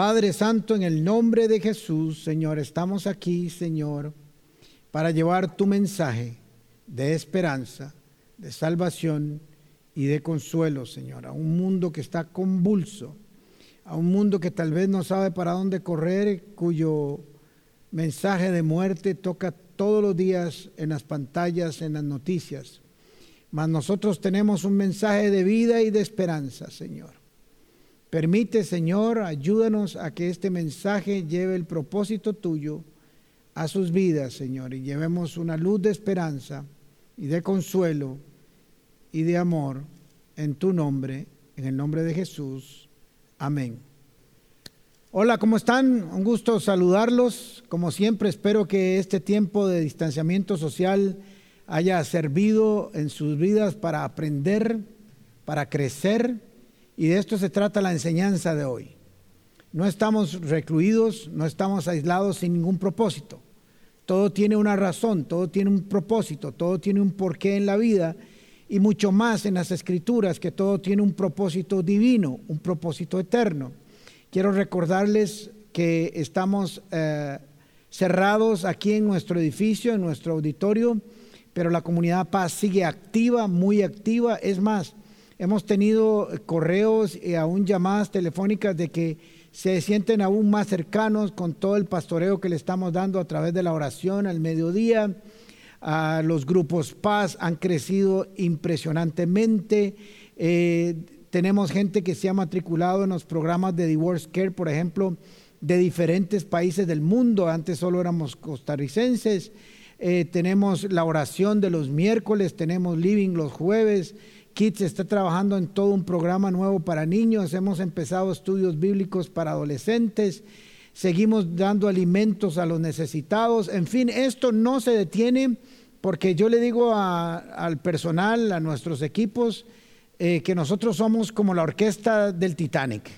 Padre Santo, en el nombre de Jesús, Señor, estamos aquí, Señor, para llevar tu mensaje de esperanza, de salvación y de consuelo, Señor, a un mundo que está convulso, a un mundo que tal vez no sabe para dónde correr, cuyo mensaje de muerte toca todos los días en las pantallas, en las noticias. Mas nosotros tenemos un mensaje de vida y de esperanza, Señor. Permite, Señor, ayúdanos a que este mensaje lleve el propósito tuyo a sus vidas, Señor, y llevemos una luz de esperanza y de consuelo y de amor en tu nombre, en el nombre de Jesús. Amén. Hola, ¿cómo están? Un gusto saludarlos. Como siempre, espero que este tiempo de distanciamiento social haya servido en sus vidas para aprender, para crecer y de esto se trata la enseñanza de hoy. No estamos recluidos, no estamos aislados sin ningún propósito. Todo tiene una razón, todo tiene un propósito, todo tiene un porqué en la vida y mucho más en las escrituras, que todo tiene un propósito divino, un propósito eterno. Quiero recordarles que estamos eh, cerrados aquí en nuestro edificio, en nuestro auditorio, pero la comunidad Paz sigue activa, muy activa. Es más, Hemos tenido correos y aún llamadas telefónicas de que se sienten aún más cercanos con todo el pastoreo que le estamos dando a través de la oración al mediodía. Ah, los grupos paz han crecido impresionantemente. Eh, tenemos gente que se ha matriculado en los programas de Divorce Care, por ejemplo, de diferentes países del mundo. Antes solo éramos costarricenses. Eh, tenemos la oración de los miércoles, tenemos living los jueves. Kids está trabajando en todo un programa nuevo para niños. Hemos empezado estudios bíblicos para adolescentes. Seguimos dando alimentos a los necesitados. En fin, esto no se detiene porque yo le digo al personal, a nuestros equipos, eh, que nosotros somos como la orquesta del Titanic.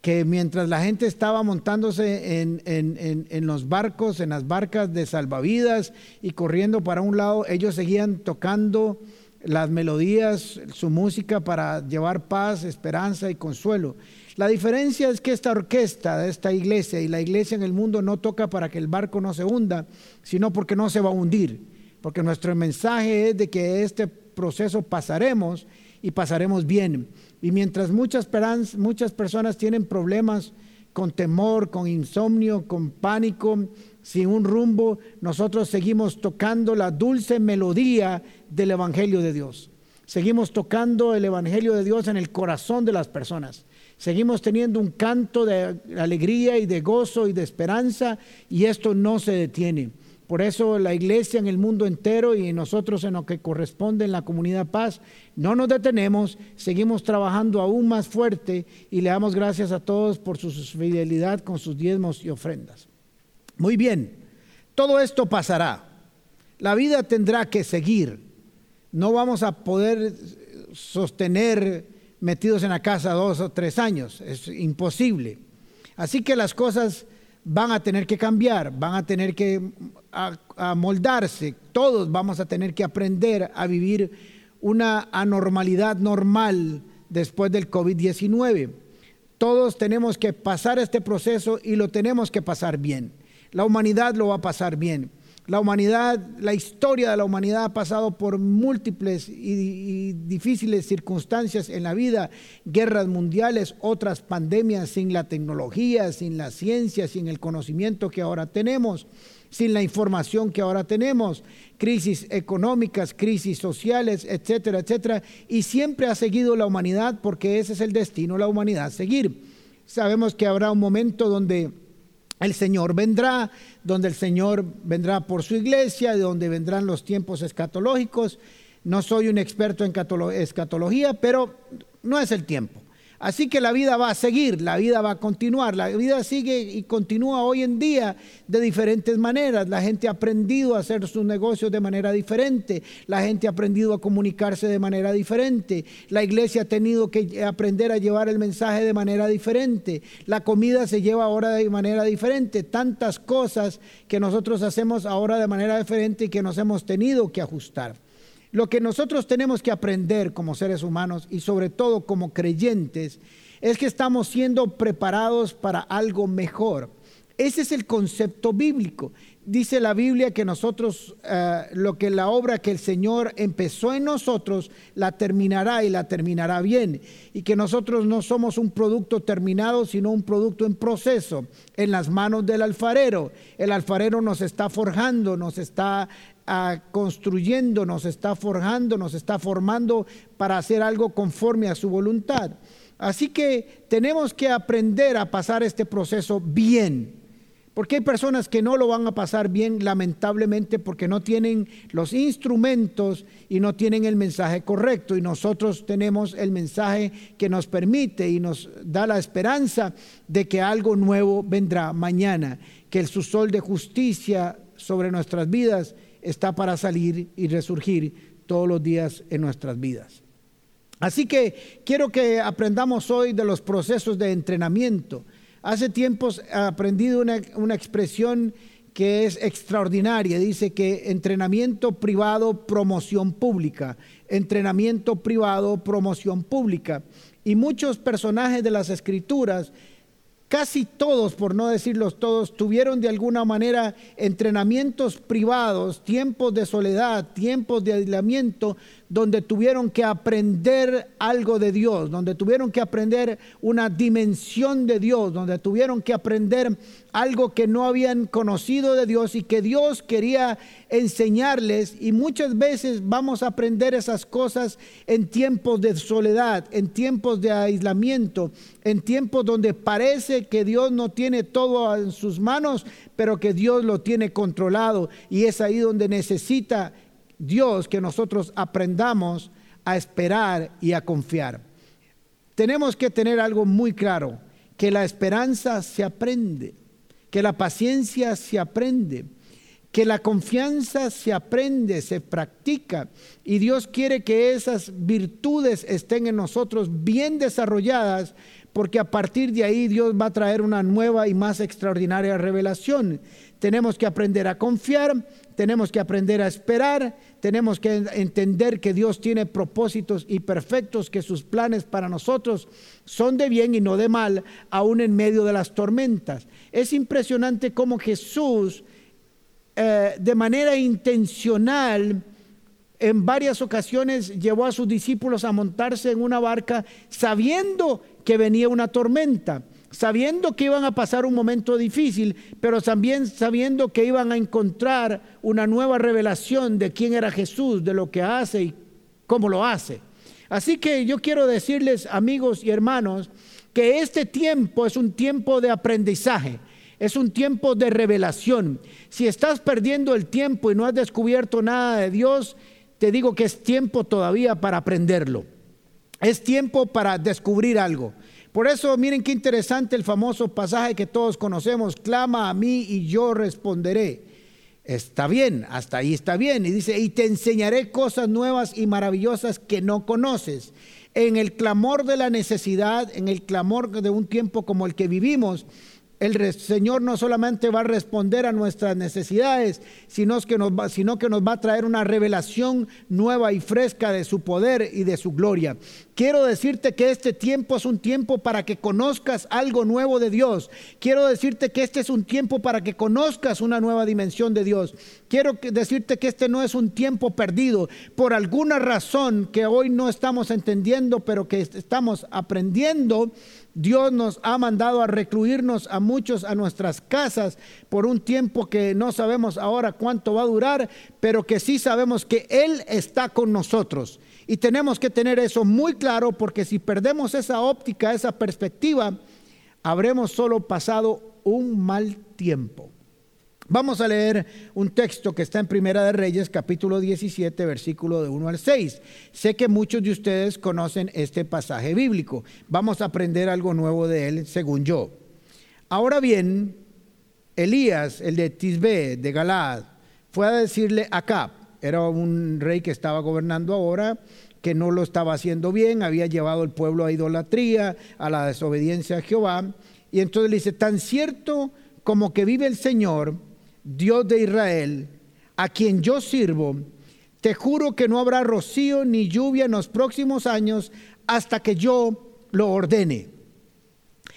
Que mientras la gente estaba montándose en, en los barcos, en las barcas de salvavidas y corriendo para un lado, ellos seguían tocando las melodías, su música para llevar paz, esperanza y consuelo. La diferencia es que esta orquesta esta iglesia y la iglesia en el mundo no toca para que el barco no se hunda, sino porque no se va a hundir. Porque nuestro mensaje es de que este proceso pasaremos y pasaremos bien. Y mientras muchas personas tienen problemas con temor, con insomnio, con pánico, sin un rumbo, nosotros seguimos tocando la dulce melodía del Evangelio de Dios. Seguimos tocando el Evangelio de Dios en el corazón de las personas. Seguimos teniendo un canto de alegría y de gozo y de esperanza y esto no se detiene. Por eso la iglesia en el mundo entero y nosotros en lo que corresponde en la comunidad paz, no nos detenemos, seguimos trabajando aún más fuerte y le damos gracias a todos por su fidelidad con sus diezmos y ofrendas. Muy bien, todo esto pasará. La vida tendrá que seguir. No vamos a poder sostener metidos en la casa dos o tres años. Es imposible. Así que las cosas van a tener que cambiar, van a tener que amoldarse. Todos vamos a tener que aprender a vivir una anormalidad normal después del COVID-19. Todos tenemos que pasar este proceso y lo tenemos que pasar bien. La humanidad lo va a pasar bien. La humanidad, la historia de la humanidad ha pasado por múltiples y, difíciles circunstancias en la vida, guerras mundiales, otras pandemias sin la tecnología, sin la ciencia, sin el conocimiento que ahora tenemos, sin la información que ahora tenemos, crisis económicas, crisis sociales, etcétera, etcétera. Y siempre ha seguido la humanidad porque ese es el destino de la humanidad, seguir. Sabemos que habrá un momento donde el Señor vendrá, donde el Señor vendrá por su iglesia, donde vendrán los tiempos escatológicos. No soy un experto en escatología, pero no es el tiempo. Así que la vida va a seguir, la vida va a continuar, la vida sigue y continúa hoy en día de diferentes maneras. La gente ha aprendido a hacer sus negocios de manera diferente, la gente ha aprendido a comunicarse de manera diferente, la iglesia ha tenido que aprender a llevar el mensaje de manera diferente, la comida se lleva ahora de manera diferente, tantas cosas que nosotros hacemos ahora de manera diferente y que nos hemos tenido que ajustar. Lo que nosotros tenemos que aprender como seres humanos y sobre todo como creyentes es que estamos siendo preparados para algo mejor. Ese es el concepto bíblico. Dice la Biblia que nosotros, eh, lo que la obra que el Señor empezó en nosotros, la terminará y la terminará bien. Y que nosotros no somos un producto terminado, sino un producto en proceso, en las manos del alfarero. El alfarero nos está forjando, nos está ah, construyendo, nos está forjando, nos está formando para hacer algo conforme a su voluntad. Así que tenemos que aprender a pasar este proceso bien. Porque hay personas que no lo van a pasar bien, lamentablemente, porque no tienen los instrumentos y no tienen el mensaje correcto. Y nosotros tenemos el mensaje que nos permite y nos da la esperanza de que algo nuevo vendrá mañana, que el sol de justicia sobre nuestras vidas está para salir y resurgir todos los días en nuestras vidas. Así que quiero que aprendamos hoy de los procesos de entrenamiento Hace tiempos he aprendido una, una expresión que es extraordinaria. Dice que entrenamiento privado, promoción pública. Entrenamiento privado, promoción pública. Y muchos personajes de las escrituras Casi todos, por no decirlos todos, tuvieron de alguna manera entrenamientos privados, tiempos de soledad, tiempos de aislamiento, donde tuvieron que aprender algo de Dios, donde tuvieron que aprender una dimensión de Dios, donde tuvieron que aprender algo que no habían conocido de Dios y que Dios quería enseñarles. Y muchas veces vamos a aprender esas cosas en tiempos de soledad, en tiempos de aislamiento, en tiempos donde parece que Dios no tiene todo en sus manos, pero que Dios lo tiene controlado. Y es ahí donde necesita Dios que nosotros aprendamos a esperar y a confiar. Tenemos que tener algo muy claro, que la esperanza se aprende, que la paciencia se aprende, que la confianza se aprende, se practica. Y Dios quiere que esas virtudes estén en nosotros bien desarrolladas, porque a partir de ahí Dios va a traer una nueva y más extraordinaria revelación. Tenemos que aprender a confiar, tenemos que aprender a esperar, tenemos que entender que Dios tiene propósitos y perfectos, que sus planes para nosotros son de bien y no de mal, aún en medio de las tormentas. Es impresionante cómo Jesús, eh, de manera intencional, en varias ocasiones llevó a sus discípulos a montarse en una barca sabiendo que venía una tormenta sabiendo que iban a pasar un momento difícil, pero también sabiendo que iban a encontrar una nueva revelación de quién era Jesús, de lo que hace y cómo lo hace. Así que yo quiero decirles, amigos y hermanos, que este tiempo es un tiempo de aprendizaje. Es un tiempo de revelación. Si estás perdiendo el tiempo y no has descubierto nada de Dios, te digo que es tiempo todavía para aprenderlo. Es tiempo para descubrir algo. Por eso miren qué interesante el famoso pasaje que todos conocemos, clama a mí y yo responderé. Está bien, hasta ahí está bien. Y dice, y te enseñaré cosas nuevas y maravillosas que no conoces. En el clamor de la necesidad, en el clamor de un tiempo como el que vivimos, el Señor no solamente va a responder a nuestras necesidades, sino que, nos va, sino que nos va a traer una revelación nueva y fresca de su poder y de su gloria. Quiero decirte que este tiempo es un tiempo para que conozcas algo nuevo de Dios. Quiero decirte que este es un tiempo para que conozcas una nueva dimensión de Dios. Quiero decirte que este no es un tiempo perdido por alguna razón que hoy no estamos entendiendo, pero que estamos aprendiendo. Dios nos ha mandado a recluirnos a muchos a nuestras casas por un tiempo que no sabemos ahora cuánto va a durar, pero que sí sabemos que Él está con nosotros. Y tenemos que tener eso muy claro porque si perdemos esa óptica, esa perspectiva, habremos solo pasado un mal tiempo. Vamos a leer un texto que está en Primera de Reyes, capítulo 17, versículo de 1 al 6. Sé que muchos de ustedes conocen este pasaje bíblico. Vamos a aprender algo nuevo de él, según yo. Ahora bien, Elías, el de Tisbe, de Galaad, fue a decirle a Acab, era un rey que estaba gobernando ahora, que no lo estaba haciendo bien, había llevado el pueblo a idolatría, a la desobediencia a Jehová. Y entonces le dice, tan cierto como que vive el Señor, Dios de Israel, a quien yo sirvo, te juro que no habrá rocío ni lluvia en los próximos años hasta que yo lo ordene.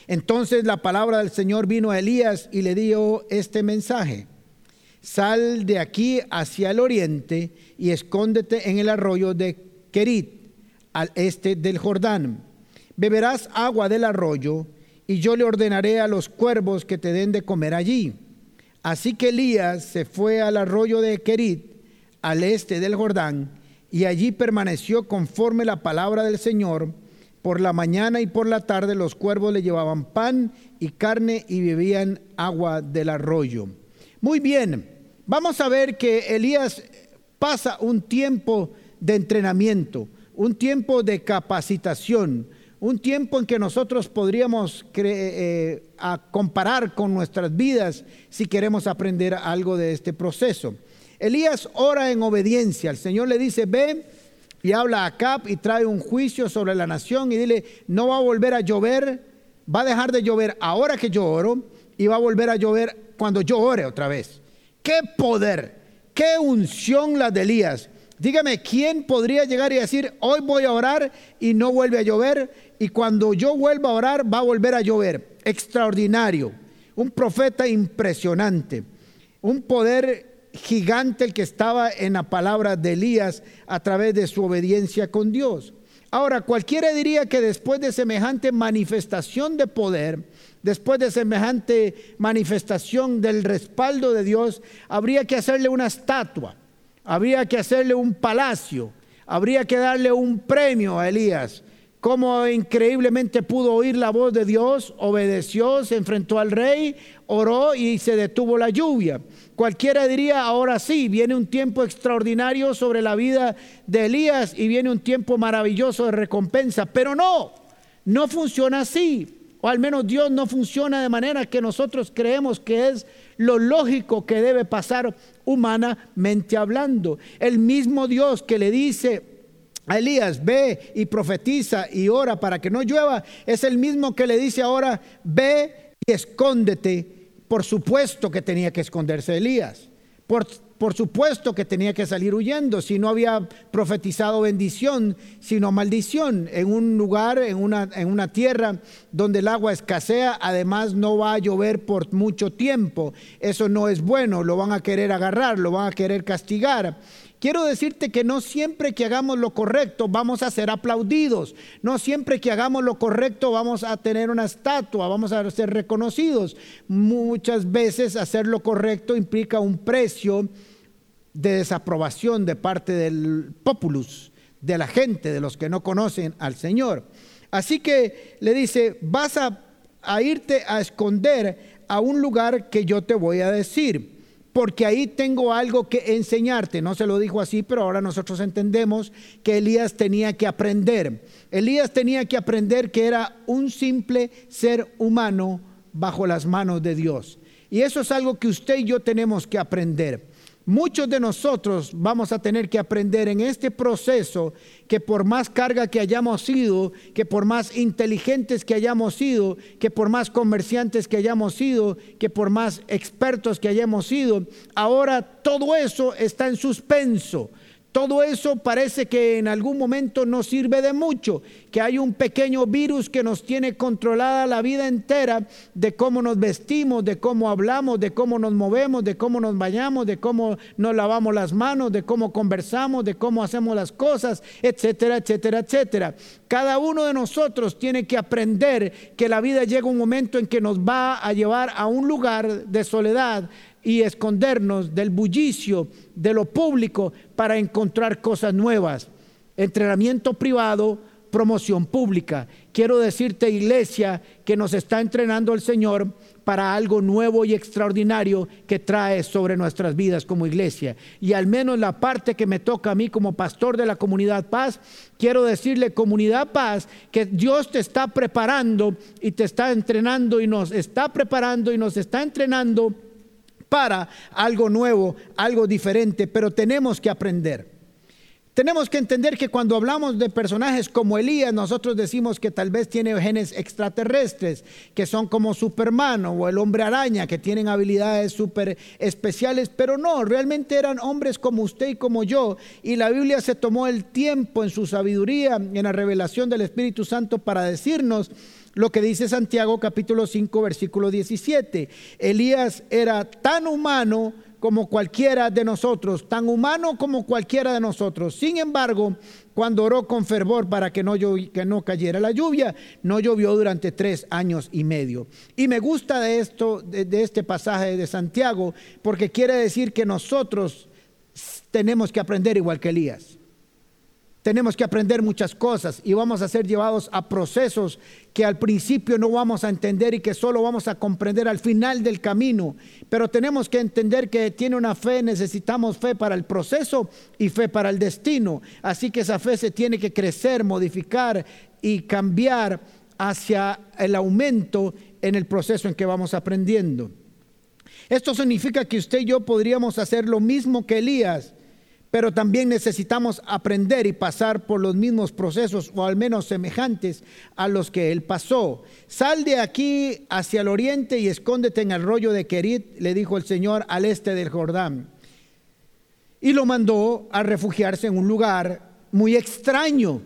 Entonces la palabra del Señor vino a Elías y le dio este mensaje. Sal de aquí hacia el oriente y escóndete en el arroyo de Kerit, al este del Jordán. Beberás agua del arroyo y yo le ordenaré a los cuervos que te den de comer allí. Así que Elías se fue al arroyo de Kerit, al este del Jordán, y allí permaneció conforme la palabra del Señor por la mañana y por la tarde los cuervos le llevaban pan y carne y bebían agua del arroyo. Muy bien, vamos a ver que Elías pasa un tiempo de entrenamiento, un tiempo de capacitación, un tiempo en que nosotros podríamos eh, comparar con nuestras vidas si queremos aprender algo de este proceso. Elías ora en obediencia, el Señor le dice, ve, y habla a Cap y trae un juicio sobre la nación y dile, no va a volver a llover, va a dejar de llover ahora que yo oro y va a volver a llover cuando yo ore otra vez. ¿Qué poder? ¿Qué unción la de Elías? Dígame, ¿quién podría llegar y decir, hoy voy a orar y no vuelve a llover? Y cuando yo vuelva a orar, va a volver a llover. Extraordinario. Un profeta impresionante. Un poder gigante el que estaba en la palabra de Elías a través de su obediencia con Dios. Ahora, cualquiera diría que después de semejante manifestación de poder, después de semejante manifestación del respaldo de Dios, habría que hacerle una estatua, habría que hacerle un palacio, habría que darle un premio a Elías. Cómo increíblemente pudo oír la voz de Dios, obedeció, se enfrentó al rey, oró y se detuvo la lluvia. Cualquiera diría, ahora sí, viene un tiempo extraordinario sobre la vida de Elías y viene un tiempo maravilloso de recompensa, pero no, no funciona así. O al menos Dios no funciona de manera que nosotros creemos que es lo lógico que debe pasar humanamente hablando. El mismo Dios que le dice a Elías, ve y profetiza y ora para que no llueva, es el mismo que le dice ahora, ve y escóndete por supuesto que tenía que esconderse Elías. Por, por, supuesto que tenía que salir huyendo, si no había profetizado bendición, sino maldición, en un lugar, en una, en una tierra donde el agua escasea, además no va a llover por mucho tiempo. Eso no es bueno, lo van a querer agarrar, lo van a querer castigar. Quiero decirte que no siempre que hagamos lo correcto vamos a ser aplaudidos, no siempre que hagamos lo correcto vamos a tener una estatua, vamos a ser reconocidos. Muchas veces hacer lo correcto implica un precio de desaprobación de parte del populus, de la gente, de los que no conocen al Señor. Así que le dice, vas a, a irte a esconder a un lugar que yo te voy a decir porque ahí tengo algo que enseñarte. No se lo dijo así, pero ahora nosotros entendemos que Elías tenía que aprender. Elías tenía que aprender que era un simple ser humano bajo las manos de Dios. Y eso es algo que usted y yo tenemos que aprender. Muchos de nosotros vamos a tener que aprender en este proceso que por más carga que hayamos sido, que por más inteligentes que hayamos sido, que por más comerciantes que hayamos sido, que por más expertos que hayamos sido, ahora todo eso está en suspenso. Todo eso parece que en algún momento no sirve de mucho, que hay un pequeño virus que nos tiene controlada la vida entera de cómo nos vestimos, de cómo hablamos, de cómo nos movemos, de cómo nos bañamos, de cómo nos lavamos las manos, de cómo conversamos, de cómo hacemos las cosas, etcétera, etcétera, etcétera. Cada uno de nosotros tiene que aprender que la vida llega un momento en que nos va a llevar a un lugar de soledad, y escondernos del bullicio de lo público para encontrar cosas nuevas. Entrenamiento privado, promoción pública. Quiero decirte, iglesia, que nos está entrenando el Señor para algo nuevo y extraordinario que trae sobre nuestras vidas como iglesia. Y al menos la parte que me toca a mí como pastor de la comunidad Paz, quiero decirle comunidad Paz que Dios te está preparando y te está entrenando y nos está preparando y nos está entrenando para algo nuevo, algo diferente, pero tenemos que aprender. Tenemos que entender que cuando hablamos de personajes como Elías, nosotros decimos que tal vez tiene genes extraterrestres, que son como Superman o el hombre araña, que tienen habilidades súper especiales, pero no, realmente eran hombres como usted y como yo. Y la Biblia se tomó el tiempo en su sabiduría, en la revelación del Espíritu Santo para decirnos lo que dice Santiago capítulo 5 versículo 17. Elías era tan humano, como cualquiera de nosotros, tan humano como cualquiera de nosotros. Sin embargo, cuando oró con fervor para que no, que no cayera la lluvia, no llovió durante tres años y medio. Y me gusta de esto, de este pasaje de Santiago, porque quiere decir que nosotros tenemos que aprender igual que Elías. Tenemos que aprender muchas cosas y vamos a ser llevados a procesos que al principio no vamos a entender y que solo vamos a comprender al final del camino. Pero tenemos que entender que tiene una fe, necesitamos fe para el proceso y fe para el destino. Así que esa fe se tiene que crecer, modificar y cambiar hacia el aumento en el proceso en que vamos aprendiendo. Esto significa que usted y yo podríamos hacer lo mismo que Elías pero también necesitamos aprender y pasar por los mismos procesos o al menos semejantes a los que él pasó. Sal de aquí hacia el oriente y escóndete en el rollo de Kerit, le dijo el Señor al este del Jordán. Y lo mandó a refugiarse en un lugar muy extraño,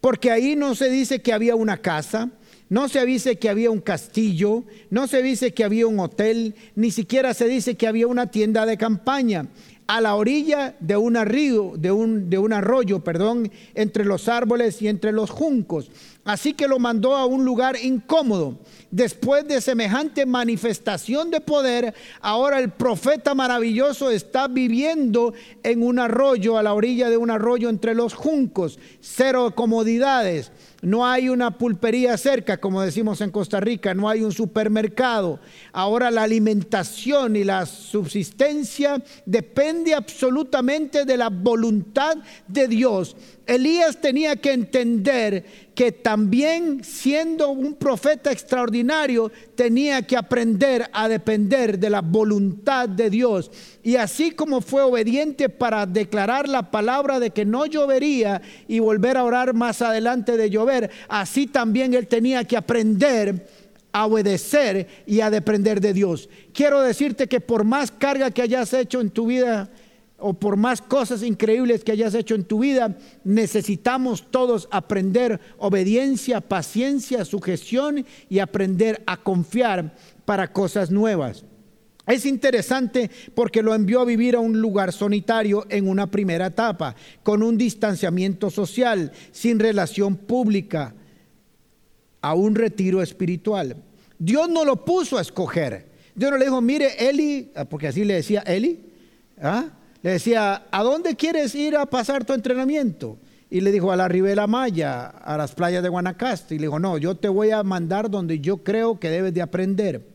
porque ahí no se dice que había una casa, no se dice que había un castillo, no se dice que había un hotel, ni siquiera se dice que había una tienda de campaña a la orilla de un río, de un, de un arroyo, perdón, entre los árboles y entre los juncos. Así que lo mandó a un lugar incómodo. Después de semejante manifestación de poder, ahora el profeta maravilloso está viviendo en un arroyo, a la orilla de un arroyo entre los juncos. Cero comodidades no hay una pulpería cerca, como decimos en Costa Rica, no hay un supermercado. Ahora la alimentación y la subsistencia depende absolutamente de la voluntad de Dios. Elías tenía que entender que también siendo un profeta extraordinario, tenía que aprender a depender de la voluntad de Dios. Y así como fue obediente para declarar la palabra de que no llovería y volver a orar más adelante de llover, así también él tenía que aprender a obedecer y a depender de Dios. Quiero decirte que por más carga que hayas hecho en tu vida, o por más cosas increíbles que hayas hecho en tu vida, necesitamos todos aprender obediencia, paciencia, sujeción y aprender a confiar para cosas nuevas. Es interesante porque lo envió a vivir a un lugar solitario en una primera etapa, con un distanciamiento social, sin relación pública, a un retiro espiritual. Dios no lo puso a escoger. Dios no le dijo, mire, Eli, porque así le decía Eli, ¿ah? Le decía, ¿a dónde quieres ir a pasar tu entrenamiento? Y le dijo, a la Ribera Maya, a las playas de Guanacaste. Y le dijo, no, yo te voy a mandar donde yo creo que debes de aprender.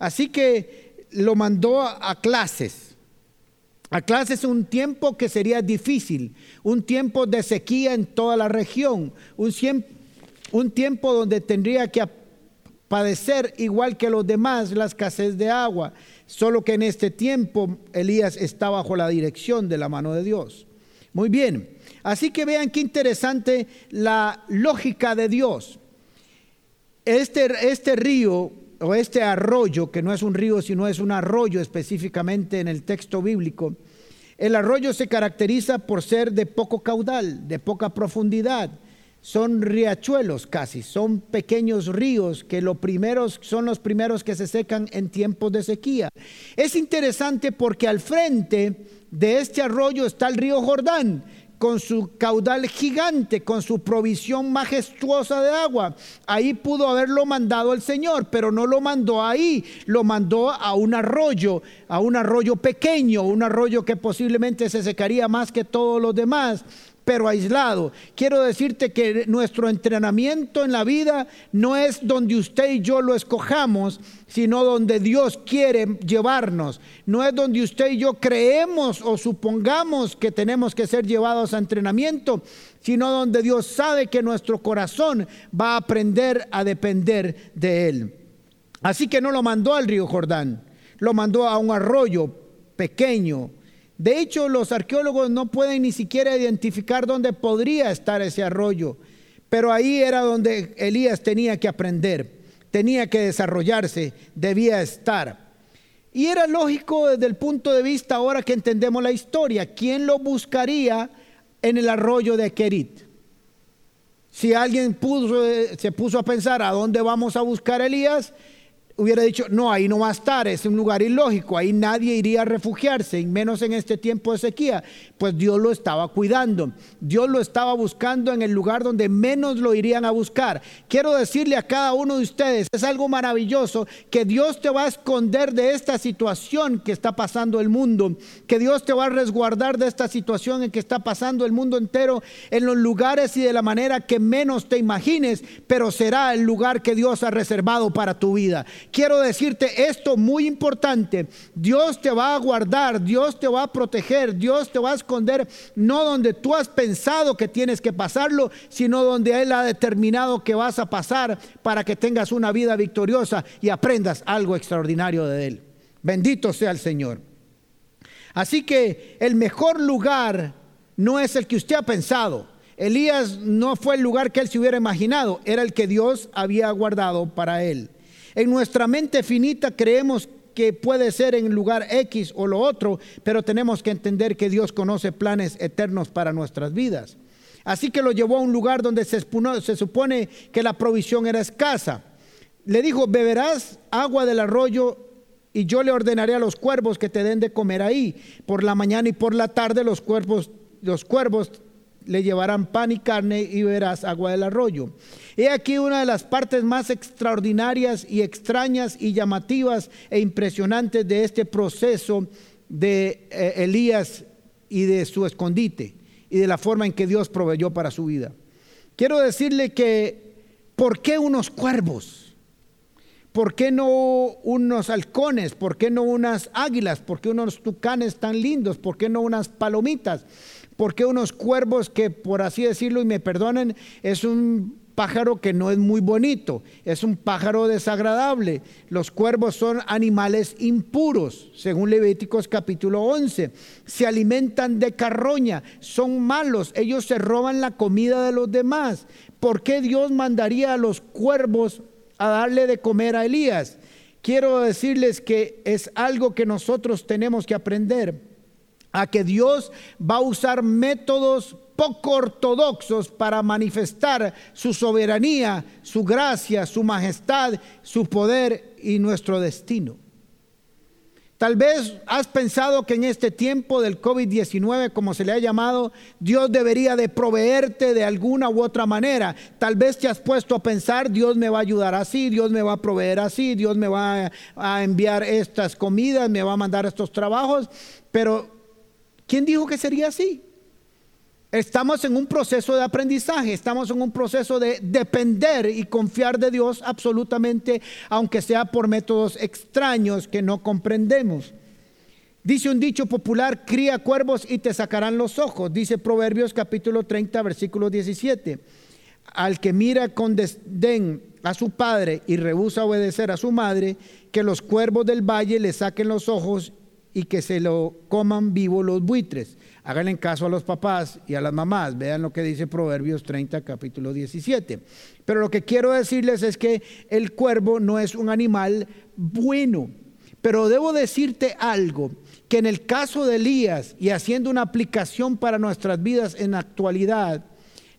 Así que lo mandó a, clases. A clases un tiempo que sería difícil, un tiempo de sequía en toda la región, un, un tiempo donde tendría que padecer igual que los demás la escasez de agua. Solo que en este tiempo Elías está bajo la dirección de la mano de Dios. Muy bien, así que vean qué interesante la lógica de Dios. Este, este río o este arroyo, que no es un río, sino es un arroyo específicamente en el texto bíblico, el arroyo se caracteriza por ser de poco caudal, de poca profundidad son riachuelos casi, son pequeños ríos que lo primeros, son los primeros que se secan en tiempos de sequía. Es interesante porque al frente de este arroyo está el río Jordán, con su caudal gigante, con su provisión majestuosa de agua. Ahí pudo haberlo mandado el Señor, pero no lo mandó ahí, lo mandó a un arroyo, a un arroyo pequeño, un arroyo que posiblemente se secaría más que todos los demás pero aislado. Quiero decirte que nuestro entrenamiento en la vida no es donde usted y yo lo escojamos, sino donde Dios quiere llevarnos. No es donde usted y yo creemos o supongamos que tenemos que ser llevados a entrenamiento, sino donde Dios sabe que nuestro corazón va a aprender a depender de Él. Así que no lo mandó al río Jordán, lo mandó a un arroyo pequeño, De hecho, los arqueólogos no pueden ni siquiera identificar dónde podría estar ese arroyo, pero ahí era donde Elías tenía que aprender, tenía que desarrollarse, debía estar. Y era lógico desde el punto de vista ahora que entendemos la historia, ¿quién lo buscaría en el arroyo de Kerit? Si alguien se puso a pensar a dónde vamos a buscar a Elías, hubiera dicho, no, ahí no va a estar, es un lugar ilógico, ahí nadie iría a refugiarse, y menos en este tiempo de sequía, pues Dios lo estaba cuidando, Dios lo estaba buscando en el lugar donde menos lo irían a buscar. Quiero decirle a cada uno de ustedes, es algo maravilloso, que Dios te va a esconder de esta situación que está pasando el mundo, que Dios te va a resguardar de esta situación en que está pasando el mundo entero, en los lugares y de la manera que menos te imagines, pero será el lugar que Dios ha reservado para tu vida quiero decirte esto muy importante. Dios te va a guardar, Dios te va a proteger, Dios te va a esconder, no donde tú has pensado que tienes que pasarlo, sino donde Él ha determinado que vas a pasar para que tengas una vida victoriosa y aprendas algo extraordinario de Él. Bendito sea el Señor. Así que el mejor lugar no es el que usted ha pensado. Elías no fue el lugar que él se hubiera imaginado, era el que Dios había guardado para él. En nuestra mente finita creemos que puede ser en lugar X o lo otro, pero tenemos que entender que Dios conoce planes eternos para nuestras vidas. Así que lo llevó a un lugar donde se, supone que la provisión era escasa. Le dijo, beberás agua del arroyo y yo le ordenaré a los cuervos que te den de comer ahí. Por la mañana y por la tarde los cuervos, los cuervos le llevarán pan y carne y verás agua del arroyo. He aquí una de las partes más extraordinarias y extrañas y llamativas e impresionantes de este proceso de eh, Elías y de su escondite y de la forma en que Dios proveyó para su vida. Quiero decirle que, ¿por qué unos cuervos? ¿Por qué no unos halcones? ¿Por qué no unas águilas? ¿Por qué unos tucanes tan lindos? ¿Por qué no unas palomitas? ¿Por qué unos cuervos que, por así decirlo, y me perdonen, es un pájaro que no es muy bonito, es un pájaro desagradable. Los cuervos son animales impuros, según Levíticos capítulo 11. Se alimentan de carroña, son malos, ellos se roban la comida de los demás. ¿Por qué Dios mandaría a los cuervos a darle de comer a Elías? Quiero decirles que es algo que nosotros tenemos que aprender a que Dios va a usar métodos poco ortodoxos para manifestar su soberanía, su gracia, su majestad, su poder y nuestro destino. Tal vez has pensado que en este tiempo del COVID-19, como se le ha llamado, Dios debería de proveerte de alguna u otra manera. Tal vez te has puesto a pensar, Dios me va a ayudar así, Dios me va a proveer así, Dios me va a enviar estas comidas, me va a mandar estos trabajos, pero ¿Quién dijo que sería así? Estamos en un proceso de aprendizaje, estamos en un proceso de depender y confiar de Dios absolutamente, aunque sea por métodos extraños que no comprendemos. Dice un dicho popular, cría cuervos y te sacarán los ojos. Dice Proverbios capítulo 30, versículo 17. Al que mira con desdén a su padre y rehúsa obedecer a su madre, que los cuervos del valle le saquen los ojos y que se lo coman vivo los buitres. Háganle caso a los papás y a las mamás. Vean lo que dice Proverbios 30, capítulo 17. Pero lo que quiero decirles es que el cuervo no es un animal bueno. Pero debo decirte algo, que en el caso de Elías y haciendo una aplicación para nuestras vidas en la actualidad,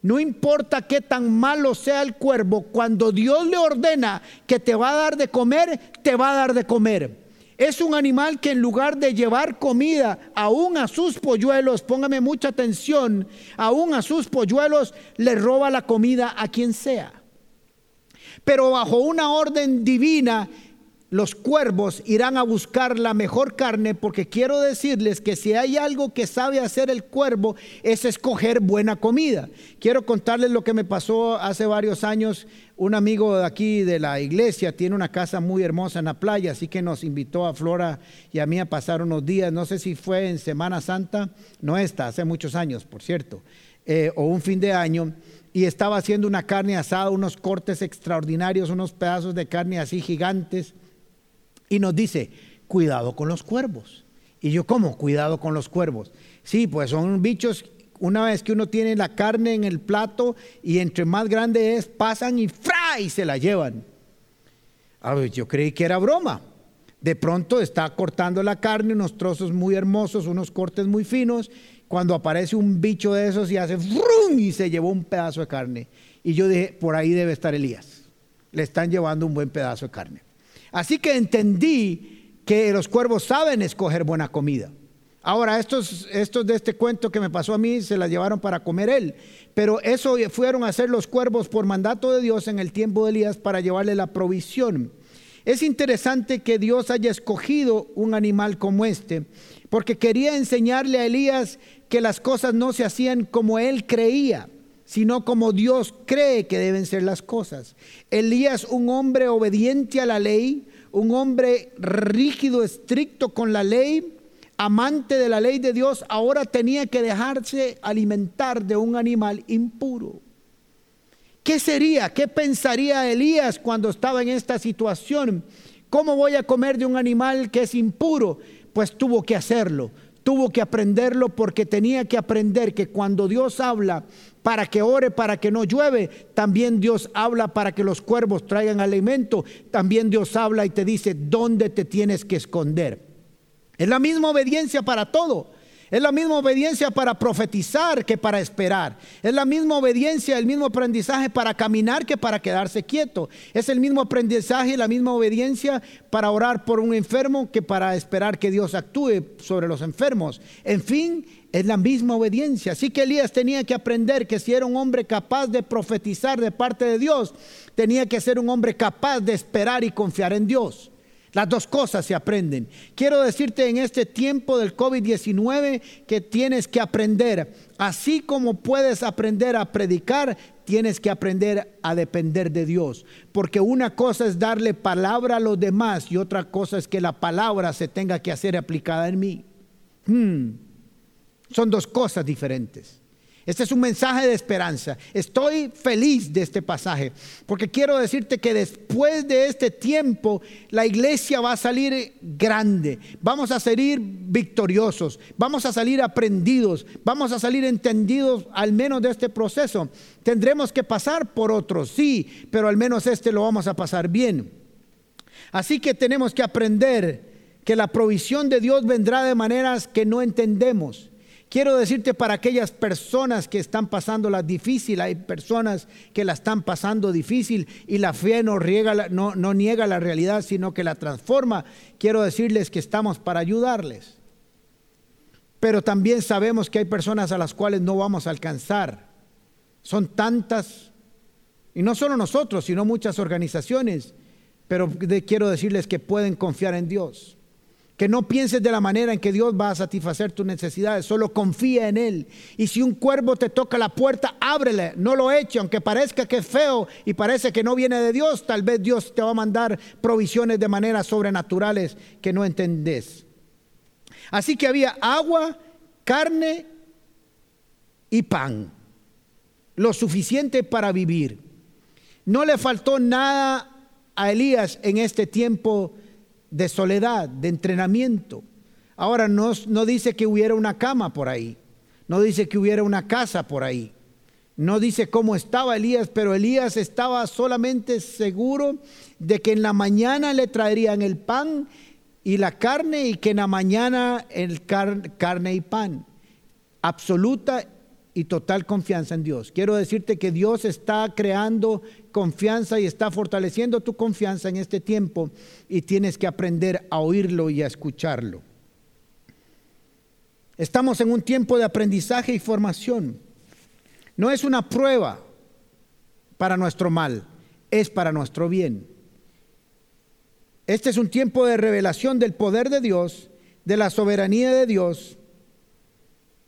no importa qué tan malo sea el cuervo, cuando Dios le ordena que te va a dar de comer, te va a dar de comer. Es un animal que en lugar de llevar comida aún a sus polluelos, póngame mucha atención, aún a sus polluelos le roba la comida a quien sea. Pero bajo una orden divina, los cuervos irán a buscar la mejor carne porque quiero decirles que si hay algo que sabe hacer el cuervo es escoger buena comida. Quiero contarles lo que me pasó hace varios años. Un amigo de aquí de la iglesia tiene una casa muy hermosa en la playa, así que nos invitó a Flora y a mí a pasar unos días. No sé si fue en Semana Santa, no esta, hace muchos años, por cierto, eh, o un fin de año y estaba haciendo una carne asada, unos cortes extraordinarios, unos pedazos de carne así gigantes y nos dice, cuidado con los cuervos. Y yo, ¿cómo? Cuidado con los cuervos. Sí, pues son bichos, una vez que uno tiene la carne en el plato y entre más grande es, pasan y ¡fra! y se la llevan. A ver, yo creí que era broma. De pronto está cortando la carne, unos trozos muy hermosos, unos cortes muy finos, cuando aparece un bicho de esos y hace ¡frum! y se llevó un pedazo de carne. Y yo dije, por ahí debe estar Elías. Le están llevando un buen pedazo de carne. Así que entendí que los cuervos saben escoger buena comida. Ahora, estos, estos de este cuento que me pasó a mí se la llevaron para comer él, pero eso fueron a hacer los cuervos por mandato de Dios en el tiempo de Elías para llevarle la provisión. Es interesante que Dios haya escogido un animal como este, porque quería enseñarle a Elías que las cosas no se hacían como él creía, sino como Dios cree que deben ser las cosas. Elías, un hombre obediente a la ley, un hombre rígido, estricto con la ley, amante de la ley de Dios, ahora tenía que dejarse alimentar de un animal impuro. ¿Qué sería? ¿Qué pensaría Elías cuando estaba en esta situación? ¿Cómo voy a comer de un animal que es impuro? Pues tuvo que hacerlo, tuvo que aprenderlo porque tenía que aprender que cuando Dios habla para que ore, para que no llueve, también Dios habla para que los cuervos traigan alimento, también Dios habla y te dice dónde te tienes que esconder. Es la misma obediencia para todo. Es la misma obediencia para profetizar que para esperar. Es la misma obediencia, el mismo aprendizaje para caminar que para quedarse quieto. Es el mismo aprendizaje y la misma obediencia para orar por un enfermo que para esperar que Dios actúe sobre los enfermos. En fin, es la misma obediencia. Así que Elías tenía que aprender que si era un hombre capaz de profetizar de parte de Dios, tenía que ser un hombre capaz de esperar y confiar en Dios. Las dos cosas se aprenden. Quiero decirte en este tiempo del COVID-19 que tienes que aprender, así como puedes aprender a predicar, tienes que aprender a depender de Dios. Porque una cosa es darle palabra a los demás y otra cosa es que la palabra se tenga que hacer aplicada en mí. Hmm. Son dos cosas diferentes. Este es un mensaje de esperanza. Estoy feliz de este pasaje porque quiero decirte que después de este tiempo la iglesia va a salir grande. Vamos a salir victoriosos, vamos a salir aprendidos, vamos a salir entendidos al menos de este proceso. Tendremos que pasar por otros, sí, pero al menos este lo vamos a pasar bien. Así que tenemos que aprender que la provisión de Dios vendrá de maneras que no entendemos Quiero decirte para aquellas personas que están pasando la difícil, hay personas que la están pasando difícil y la fe no, no, no niega la realidad, sino que la transforma. Quiero decirles que estamos para ayudarles. Pero también sabemos que hay personas a las cuales no vamos a alcanzar. Son tantas, y no solo nosotros, sino muchas organizaciones, pero quiero decirles que pueden confiar en Dios. Que no pienses de la manera en que Dios va a satisfacer tus necesidades, solo confía en Él. Y si un cuervo te toca la puerta, ábrele, no lo eche, aunque parezca que es feo y parece que no viene de Dios, tal vez Dios te va a mandar provisiones de maneras sobrenaturales que no entendés. Así que había agua, carne y pan, lo suficiente para vivir. No le faltó nada a Elías en este tiempo de soledad, de entrenamiento. Ahora no, no dice que hubiera una cama por ahí, no dice que hubiera una casa por ahí, no dice cómo estaba Elías, pero Elías estaba solamente seguro de que en la mañana le traerían el pan y la carne y que en la mañana el carne y pan. Absoluta y total confianza en Dios. Quiero decirte que Dios está creando confianza y está fortaleciendo tu confianza en este tiempo y tienes que aprender a oírlo y a escucharlo. Estamos en un tiempo de aprendizaje y formación. No es una prueba para nuestro mal, es para nuestro bien. Este es un tiempo de revelación del poder de Dios, de la soberanía de Dios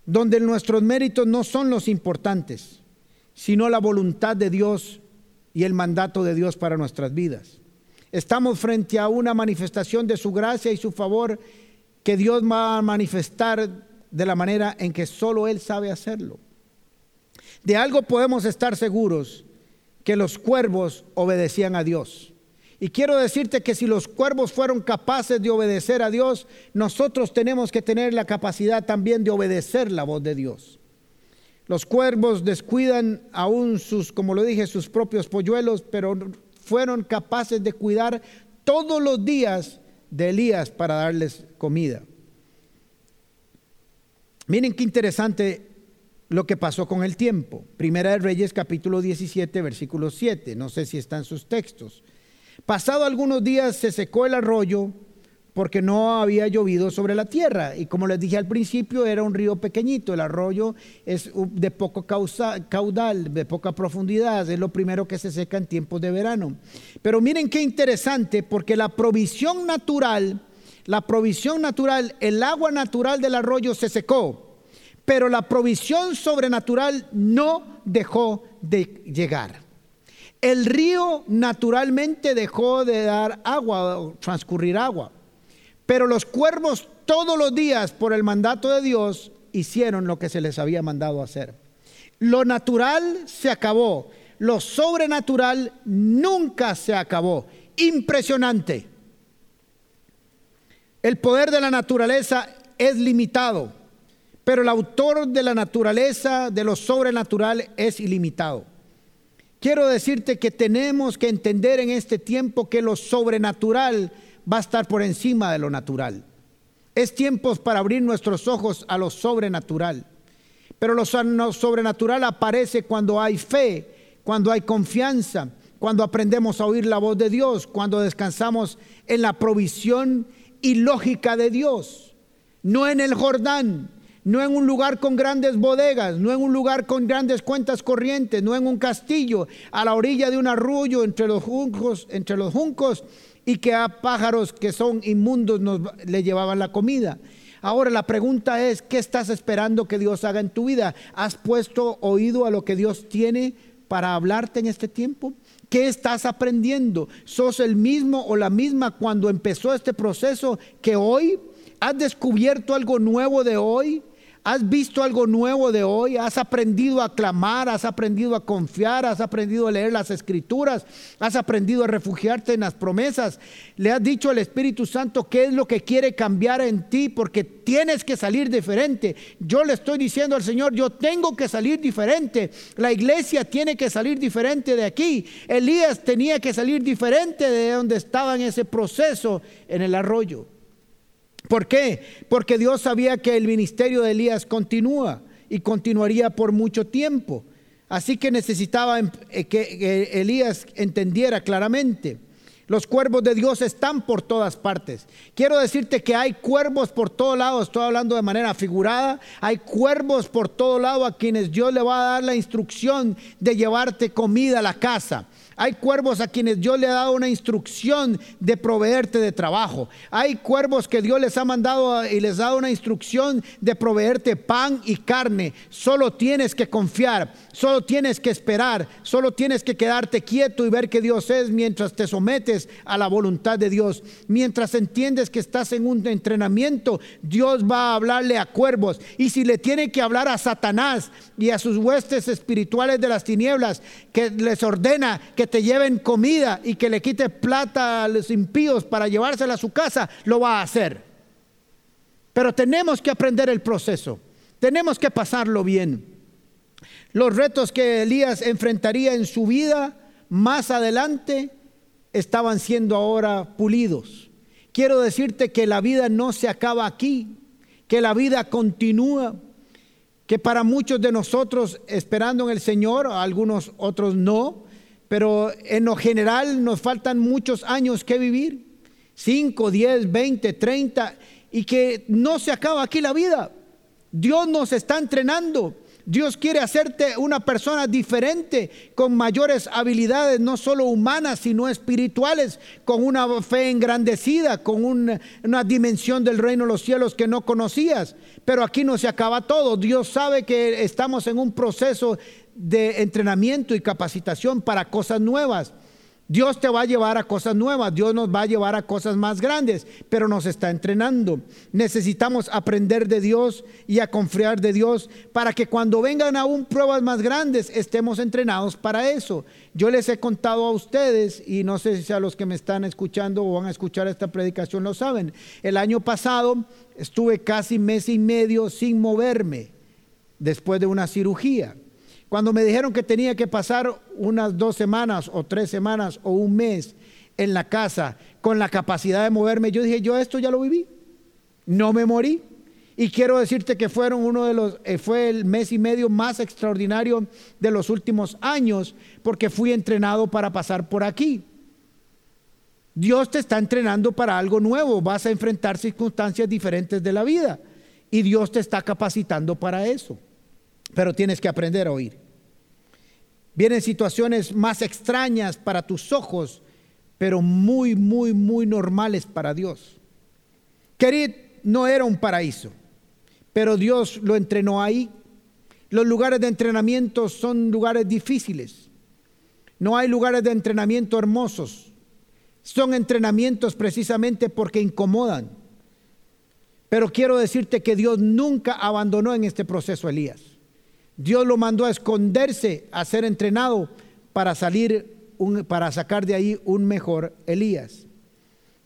donde nuestros méritos no son los importantes, sino la voluntad de Dios y el mandato de Dios para nuestras vidas. Estamos frente a una manifestación de su gracia y su favor que Dios va a manifestar de la manera en que solo Él sabe hacerlo. De algo podemos estar seguros, que los cuervos obedecían a Dios. Y quiero decirte que si los cuervos fueron capaces de obedecer a Dios, nosotros tenemos que tener la capacidad también de obedecer la voz de Dios. Los cuervos descuidan aún sus, como lo dije, sus propios polluelos, pero fueron capaces de cuidar todos los días de Elías para darles comida. Miren qué interesante lo que pasó con el tiempo. Primera de Reyes capítulo 17, versículo 7. No sé si están sus textos. Pasado algunos días se secó el arroyo porque no había llovido sobre la tierra. Y como les dije al principio, era un río pequeñito. El arroyo es de poco caudal, de poca profundidad. Es lo primero que se seca en tiempos de verano. Pero miren qué interesante, porque la provisión natural, la provisión natural, el agua natural del arroyo se secó. Pero la provisión sobrenatural no dejó de llegar. El río naturalmente dejó de dar agua, transcurrir agua. Pero los cuervos todos los días, por el mandato de Dios, hicieron lo que se les había mandado hacer. Lo natural se acabó. Lo sobrenatural nunca se acabó. Impresionante. El poder de la naturaleza es limitado, pero el autor de la naturaleza, de lo sobrenatural, es ilimitado. Quiero decirte que tenemos que entender en este tiempo que lo sobrenatural va a estar por encima de lo natural. Es tiempo para abrir nuestros ojos a lo sobrenatural. Pero lo sobrenatural aparece cuando hay fe, cuando hay confianza, cuando aprendemos a oír la voz de Dios, cuando descansamos en la provisión y lógica de Dios. No en el Jordán, no en un lugar con grandes bodegas, no en un lugar con grandes cuentas corrientes, no en un castillo a la orilla de un arroyo entre los juncos, entre los juncos y que a pájaros que son inmundos nos le llevaban la comida. Ahora la pregunta es, ¿qué estás esperando que Dios haga en tu vida? ¿Has puesto oído a lo que Dios tiene para hablarte en este tiempo? ¿Qué estás aprendiendo? ¿Sos el mismo o la misma cuando empezó este proceso que hoy? ¿Has descubierto algo nuevo de hoy? ¿Has visto algo nuevo de hoy? ¿Has aprendido a clamar? ¿Has aprendido a confiar? ¿Has aprendido a leer las escrituras? ¿Has aprendido a refugiarte en las promesas? ¿Le has dicho al Espíritu Santo qué es lo que quiere cambiar en ti? Porque tienes que salir diferente. Yo le estoy diciendo al Señor, yo tengo que salir diferente. La iglesia tiene que salir diferente de aquí. Elías tenía que salir diferente de donde estaba en ese proceso en el arroyo. ¿Por qué? Porque Dios sabía que el ministerio de Elías continúa y continuaría por mucho tiempo. Así que necesitaba em, eh, que Elías entendiera claramente. Los cuervos de Dios están por todas partes. Quiero decirte que hay cuervos por todos lados, estoy hablando de manera figurada, hay cuervos por todo lado a quienes Dios le va a dar la instrucción de llevarte comida a la casa. Hay cuervos a quienes Dios le ha dado una instrucción de proveerte de trabajo. Hay cuervos que Dios les ha mandado y les ha dado una instrucción de proveerte pan y carne. Solo tienes que confiar, solo tienes que esperar, solo tienes que quedarte quieto y ver que Dios es mientras te sometes a la voluntad de Dios. Mientras entiendes que estás en un entrenamiento, Dios va a hablarle a cuervos. Y si le tiene que hablar a Satanás y a sus huestes espirituales de las tinieblas, que les ordena que te lleven comida y que le quite plata a los impíos para llevársela a su casa, lo va a hacer. Pero tenemos que aprender el proceso, tenemos que pasarlo bien. Los retos que Elías enfrentaría en su vida más adelante estaban siendo ahora pulidos. Quiero decirte que la vida no se acaba aquí, que la vida continúa, que para muchos de nosotros esperando en el Señor, algunos otros no, pero en lo general nos faltan muchos años que vivir, 5, 10, 20, 30, y que no se acaba aquí la vida. Dios nos está entrenando. Dios quiere hacerte una persona diferente, con mayores habilidades, no solo humanas, sino espirituales, con una fe engrandecida, con una, una, dimensión del reino de los cielos que no conocías. Pero aquí no se acaba todo. Dios sabe que estamos en un proceso de entrenamiento y capacitación para cosas nuevas. Dios te va a llevar a cosas nuevas, Dios nos va a llevar a cosas más grandes, pero nos está entrenando. Necesitamos aprender de Dios y a confiar de Dios para que cuando vengan aún pruebas más grandes estemos entrenados para eso. Yo les he contado a ustedes, y no sé si a los que me están escuchando o van a escuchar esta predicación lo saben, el año pasado estuve casi mes y medio sin moverme después de una cirugía. Cuando me dijeron que tenía que pasar unas dos semanas o tres semanas o un mes en la casa con la capacidad de moverme, yo dije, yo esto ya lo viví, no me morí. Y quiero decirte que fueron uno de los, eh, fue el mes y medio más extraordinario de los últimos años, porque fui entrenado para pasar por aquí. Dios te está entrenando para algo nuevo, vas a enfrentar circunstancias diferentes de la vida y Dios te está capacitando para eso pero tienes que aprender a oír. Vienen situaciones más extrañas para tus ojos, pero muy, muy, muy normales para Dios. Querid no era un paraíso, pero Dios lo entrenó ahí. Los lugares de entrenamiento son lugares difíciles. No hay lugares de entrenamiento hermosos. Son entrenamientos precisamente porque incomodan. Pero quiero decirte que Dios nunca abandonó en este proceso a Elías. Dios lo mandó a esconderse, a ser entrenado para salir, para sacar de ahí un mejor Elías.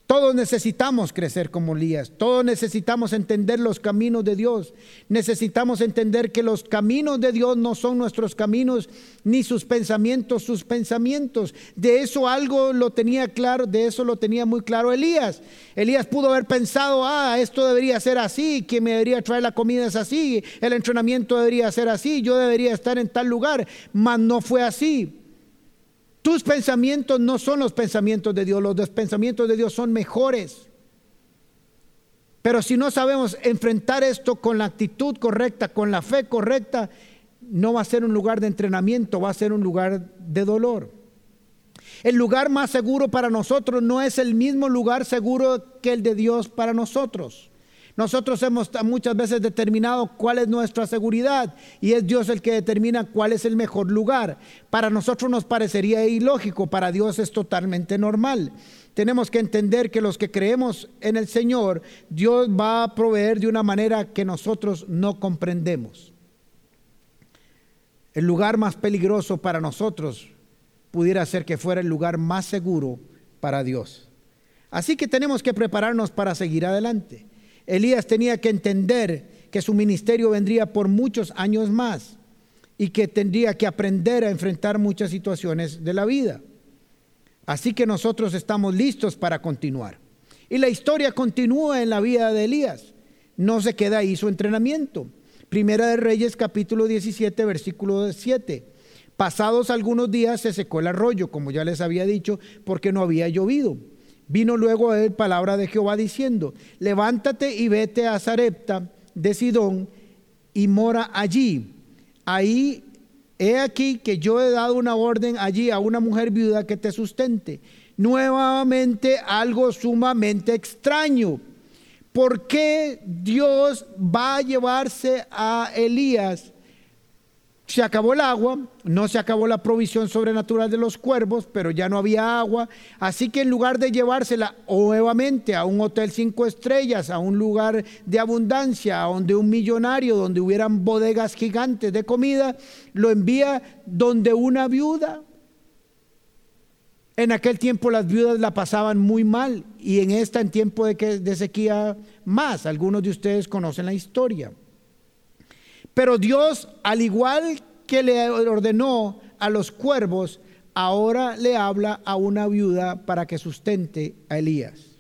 Todos necesitamos crecer como Elías, todos necesitamos entender los caminos de Dios, necesitamos entender que los caminos de Dios no son nuestros caminos, ni sus pensamientos sus pensamientos. De eso algo lo tenía claro, de eso lo tenía muy claro Elías. Elías pudo haber pensado, ah, esto debería ser así, que me debería traer la comida es así, el entrenamiento debería ser así, yo debería estar en tal lugar, mas no fue así. Tus pensamientos no son los pensamientos de Dios, los pensamientos de Dios son mejores. Pero si no sabemos enfrentar esto con la actitud correcta, con la fe correcta, no va a ser un lugar de entrenamiento, va a ser un lugar de dolor. El lugar más seguro para nosotros no es el mismo lugar seguro que el de Dios para nosotros. Nosotros hemos muchas veces determinado cuál es nuestra seguridad y es Dios el que determina cuál es el mejor lugar. Para nosotros nos parecería ilógico, para Dios es totalmente normal. Tenemos que entender que los que creemos en el Señor, Dios va a proveer de una manera que nosotros no comprendemos. El lugar más peligroso para nosotros pudiera ser que fuera el lugar más seguro para Dios. Así que tenemos que prepararnos para seguir adelante. Elías tenía que entender que su ministerio vendría por muchos años más y que tendría que aprender a enfrentar muchas situaciones de la vida. Así que nosotros estamos listos para continuar. Y la historia continúa en la vida de Elías. No se queda ahí su entrenamiento. Primera de Reyes capítulo 17 versículo 7. Pasados algunos días se secó el arroyo, como ya les había dicho, porque no había llovido. Vino luego a él palabra de Jehová diciendo, levántate y vete a Zarepta de Sidón y mora allí. Ahí he aquí que yo he dado una orden allí a una mujer viuda que te sustente. Nuevamente algo sumamente extraño. ¿Por qué Dios va a llevarse a Elías se acabó el agua, no se acabó la provisión sobrenatural de los cuervos, pero ya no había agua. Así que en lugar de llevársela nuevamente a un hotel cinco estrellas, a un lugar de abundancia, a donde un millonario, donde hubieran bodegas gigantes de comida, lo envía donde una viuda. En aquel tiempo las viudas la pasaban muy mal y en esta en tiempo de, de sequía más. Algunos de ustedes conocen la historia. Pero Dios, al igual que le ordenó a los cuervos, ahora le habla a una viuda para que sustente a Elías.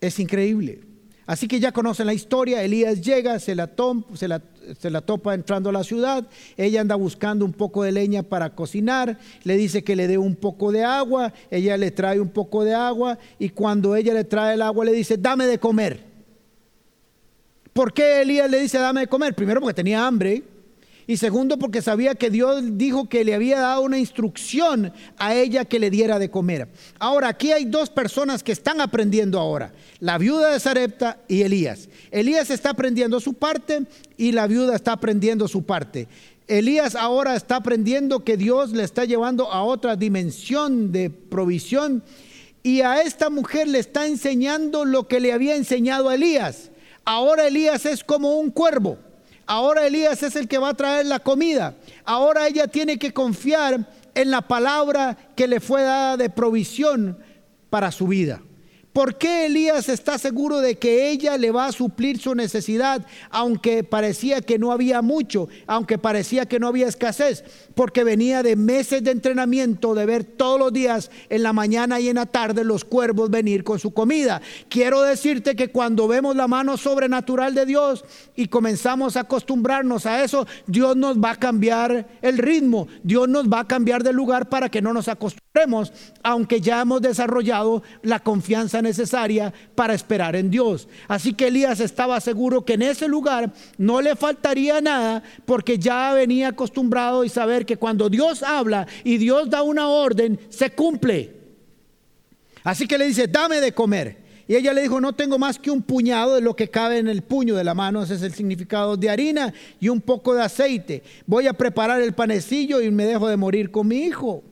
Es increíble. Así que ya conocen la historia, Elías llega, se la, se, se la, topa entrando a la ciudad, ella anda buscando un poco de leña para cocinar, le dice que le dé un poco de agua, ella le trae un poco de agua y cuando ella le trae el agua le dice, dame de comer. ¿Por qué Elías le dice dame de comer? Primero porque tenía hambre. Y segundo porque sabía que Dios dijo que le había dado una instrucción a ella que le diera de comer. Ahora, aquí hay dos personas que están aprendiendo ahora. La viuda de Sarepta y Elías. Elías está aprendiendo su parte y la viuda está aprendiendo su parte. Elías ahora está aprendiendo que Dios le está llevando a otra dimensión de provisión y a esta mujer le está enseñando lo que le había enseñado a Elías. Ahora Elías es como un cuervo. Ahora Elías es el que va a traer la comida. Ahora ella tiene que confiar en la palabra que le fue dada de provisión para su vida. ¿Por qué Elías está seguro de que ella le va a suplir su necesidad, aunque parecía que no había mucho, aunque parecía que no había escasez? Porque venía de meses de entrenamiento, de ver todos los días, en la mañana y en la tarde, los cuervos venir con su comida. Quiero decirte que cuando vemos la mano sobrenatural de Dios y comenzamos a acostumbrarnos a eso, Dios nos va a cambiar el ritmo, Dios nos va a cambiar de lugar para que no nos acostumbremos, aunque ya hemos desarrollado la confianza necesaria para esperar en Dios. Así que Elías estaba seguro que en ese lugar no le faltaría nada porque ya venía acostumbrado y saber que cuando Dios habla y Dios da una orden, se cumple. Así que le dice, dame de comer. Y ella le dijo, no tengo más que un puñado de lo que cabe en el puño de la mano, ese es el significado de harina y un poco de aceite. Voy a preparar el panecillo y me dejo de morir con mi hijo.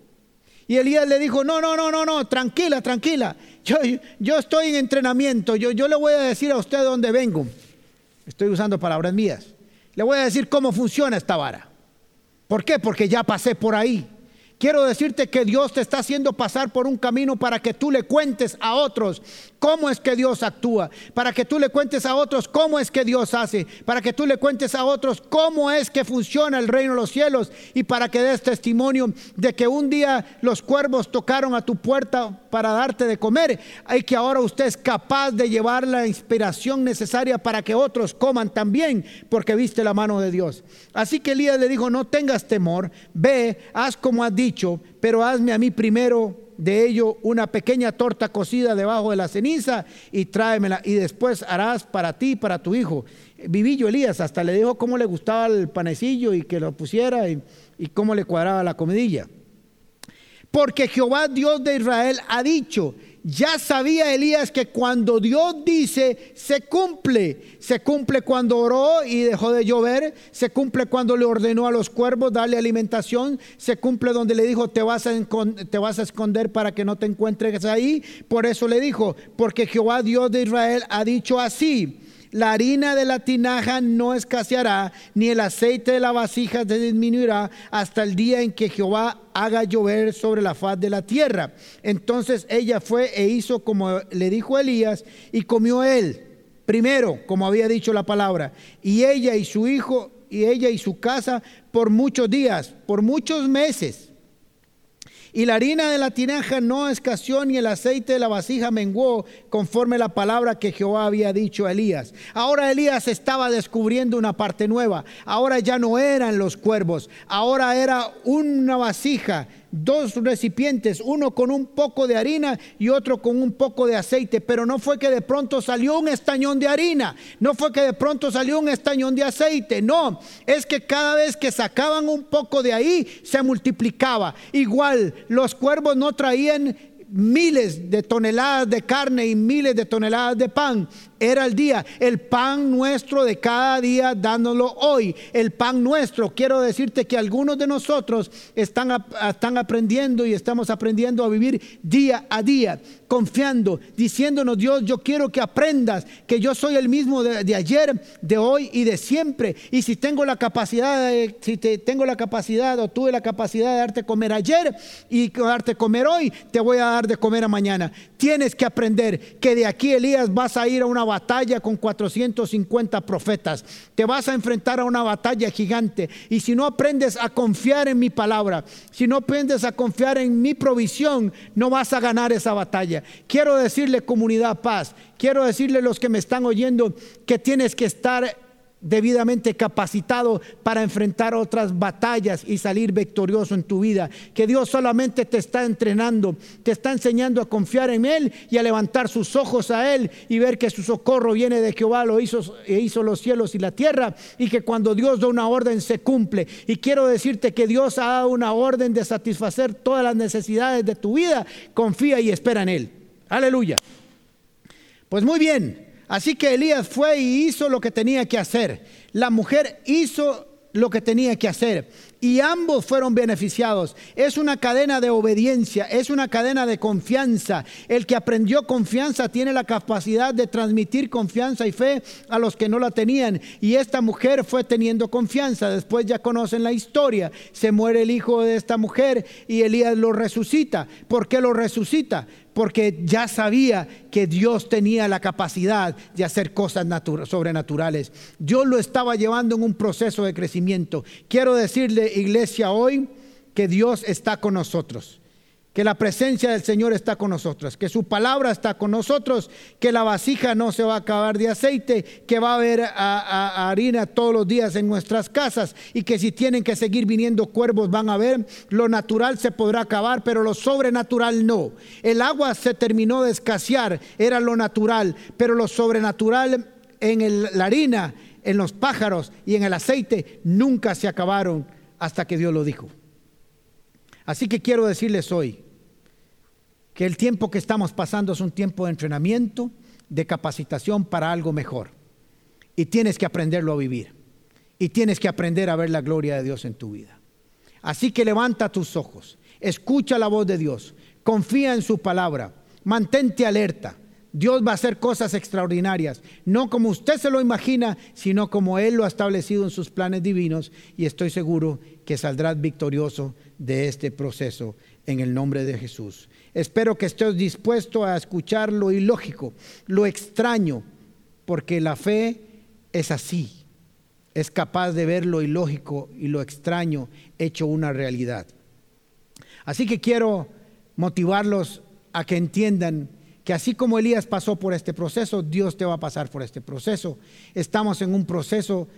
Y Elías le dijo, no, no, no, no, no, tranquila, tranquila. Yo, estoy en entrenamiento, yo, yo le voy a decir a usted dónde vengo. Estoy usando palabras mías. Le voy a decir cómo funciona esta vara. ¿Por qué? Porque ya pasé por ahí. Quiero decirte que Dios te está haciendo pasar por un camino para que tú le cuentes a otros cómo es que Dios actúa, para que tú le cuentes a otros cómo es que Dios hace, para que tú le cuentes a otros cómo es que funciona el reino de los cielos y para que des testimonio de que un día los cuervos tocaron a tu puerta para darte de comer y que ahora usted es capaz de llevar la inspiración necesaria para que otros coman también porque viste la mano de Dios. Así que Elías le dijo, no tengas temor, ve, haz como has dicho pero hazme a mí primero de ello una pequeña torta cocida debajo de la ceniza y tráemela y después harás para ti y para tu hijo. Vivillo Elías hasta le dijo cómo le gustaba el panecillo y que lo pusiera y, y cómo le cuadraba la comidilla. Porque Jehová Dios de Israel ha dicho, ya sabía Elías que cuando Dios dice, se cumple. Se cumple cuando oró y dejó de llover. Se cumple cuando le ordenó a los cuervos darle alimentación. Se cumple donde le dijo, te vas, a te vas a esconder para que no te encuentres ahí. Por eso le dijo, porque Jehová Dios de Israel ha dicho así. La harina de la tinaja no escaseará, ni el aceite de la vasija se disminuirá hasta el día en que Jehová haga llover sobre la faz de la tierra. Entonces ella fue e hizo como le dijo Elías y comió él. Primero, como había dicho la palabra, y ella y su hijo y ella y su casa por muchos días, por muchos meses. Y la harina de la tinaja no escaseó ni el aceite de la vasija menguó conforme la palabra que Jehová había dicho a Elías. Ahora Elías estaba descubriendo una parte nueva. Ahora ya no eran los cuervos, ahora era una vasija dos recipientes, uno con un poco de harina y otro con un poco de aceite, pero no fue que de pronto salió un estañón de harina, no fue que de pronto salió un estañón de aceite, no, es que cada vez que sacaban un poco de ahí se multiplicaba. Igual los cuervos no traían miles de toneladas de carne y miles de toneladas de pan. Era el día, el pan nuestro de cada día dándolo hoy. El pan nuestro. Quiero decirte que algunos de nosotros están, están aprendiendo y estamos aprendiendo a vivir día a día, confiando, diciéndonos Dios, yo quiero que aprendas que yo soy el mismo de, ayer, de hoy y de siempre. Y si tengo la capacidad, si te, tengo la capacidad o tuve la capacidad de darte comer ayer y darte comer hoy, te voy a dar de comer a mañana. Tienes que aprender que de aquí Elías vas a ir a una batalla con 450 profetas. Te vas a enfrentar a una batalla gigante. Y si no aprendes a confiar en mi palabra, si no aprendes a confiar en mi provisión, no vas a ganar esa batalla. Quiero decirle comunidad paz, quiero decirle los que me están oyendo que tienes que estar debidamente capacitado para enfrentar otras batallas y salir victorioso en tu vida. Que Dios solamente te está entrenando, te está enseñando a confiar en Él y a levantar sus ojos a Él y ver que su socorro viene de Jehová, lo hizo, e hizo los cielos y la tierra y que cuando Dios da una orden se cumple. Y quiero decirte que Dios ha dado una orden de satisfacer todas las necesidades de tu vida. Confía y espera en Él. Aleluya. Pues muy bien. Así que Elías fue y hizo lo que tenía que hacer. La mujer hizo lo que tenía que hacer y ambos fueron beneficiados. Es una cadena de obediencia, es una cadena de confianza. El que aprendió confianza tiene la capacidad de transmitir confianza y fe a los que no la tenían. Y esta mujer fue teniendo confianza. Después ya conocen la historia. Se muere el hijo de esta mujer y Elías lo resucita. ¿Por qué lo resucita? Porque ya sabía que Dios tenía la capacidad de hacer cosas sobrenaturales. Dios lo estaba llevando en un proceso de crecimiento. Quiero decirle, iglesia, hoy que Dios está con nosotros que la presencia del Señor está con nosotros, que su palabra está con nosotros, que la vasija no se va a acabar de aceite, que va a haber harina todos los días en nuestras casas y que si tienen que seguir viniendo cuervos van a ver, lo natural se podrá acabar, pero lo sobrenatural no. El agua se terminó de escasear, era lo natural, pero lo sobrenatural en la harina, en los pájaros y en el aceite nunca se acabaron hasta que Dios lo dijo. Así que quiero decirles hoy que el tiempo que estamos pasando es un tiempo de entrenamiento, de capacitación para algo mejor. Y tienes que aprenderlo a vivir. Y tienes que aprender a ver la gloria de Dios en tu vida. Así que levanta tus ojos, escucha la voz de Dios, confía en su palabra, mantente alerta. Dios va a hacer cosas extraordinarias, no como usted se lo imagina, sino como Él lo ha establecido en sus planes divinos y estoy seguro que saldrás victorioso de este proceso en el nombre de Jesús. Espero que estés dispuesto a escuchar lo ilógico, lo extraño, porque la fe es así, es capaz de ver lo ilógico y lo extraño hecho una realidad. Así que quiero motivarlos a que entiendan que así como Elías pasó por este proceso, Dios te va a pasar por este proceso. Estamos en un proceso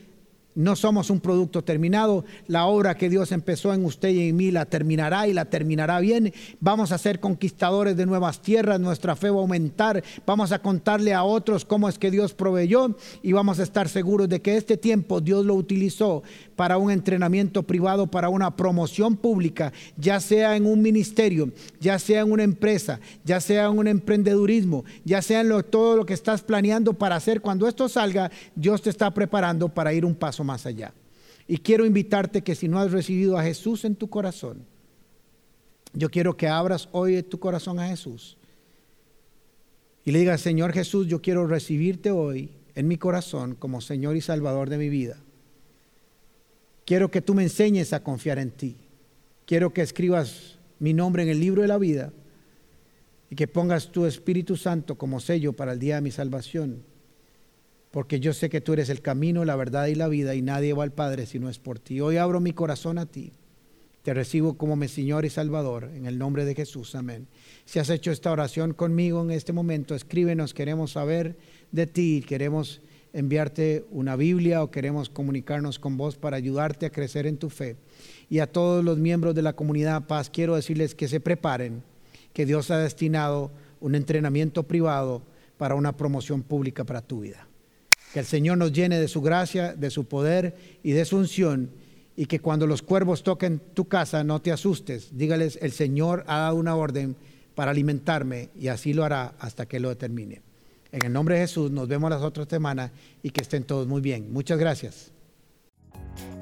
no somos un producto terminado. La obra que Dios empezó en usted y en mí la terminará y la terminará bien. Vamos a ser conquistadores de nuevas tierras. Nuestra fe va a aumentar. Vamos a contarle a otros cómo es que Dios proveyó y vamos a estar seguros de que este tiempo Dios lo utilizó para un entrenamiento privado, para una promoción pública, ya sea en un ministerio, ya sea en una empresa, ya sea en un emprendedurismo, ya sea en todo lo que estás planeando para hacer. Cuando esto salga, Dios te está preparando para ir un paso más allá. Y quiero invitarte que si no has recibido a Jesús en tu corazón, yo quiero que abras hoy tu corazón a Jesús. Y le digas, Señor Jesús, yo quiero recibirte hoy en mi corazón como Señor y Salvador de mi vida. Quiero que tú me enseñes a confiar en ti. Quiero que escribas mi nombre en el libro de la vida y que pongas tu Espíritu Santo como sello para el día de mi salvación porque yo sé que tú eres el camino, la verdad y la vida y nadie va al Padre si no es por ti. Hoy abro mi corazón a ti. Te recibo como mi Señor y Salvador, en el nombre de Jesús. Amén. Si has hecho esta oración conmigo en este momento, escríbenos, queremos saber de ti, queremos enviarte una Biblia o queremos comunicarnos con vos para ayudarte a crecer en tu fe. Y a todos los miembros de la comunidad Paz, quiero decirles que se preparen, que Dios ha destinado un entrenamiento privado para una promoción pública para tu vida. Que el Señor nos llene de su gracia, de su poder y de su unción. Y que cuando los cuervos toquen tu casa no te asustes. Dígales, el Señor ha dado una orden para alimentarme y así lo hará hasta que lo determine. En el nombre de Jesús nos vemos las otras semanas y que estén todos muy bien. Muchas gracias.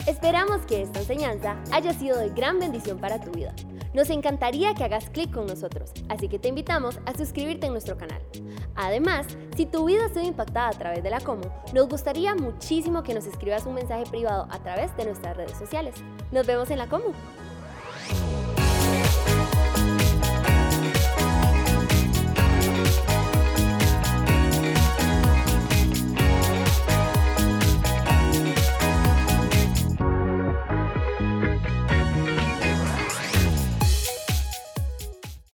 Esperamos que esta enseñanza haya sido de gran bendición para tu vida. Nos encantaría que hagas clic con nosotros, así que te invitamos a suscribirte en nuestro canal. Además, si tu vida ha sido impactada a través de la Comu, nos gustaría muchísimo que nos escribas un mensaje privado a través de nuestras redes sociales. Nos vemos en la Comu.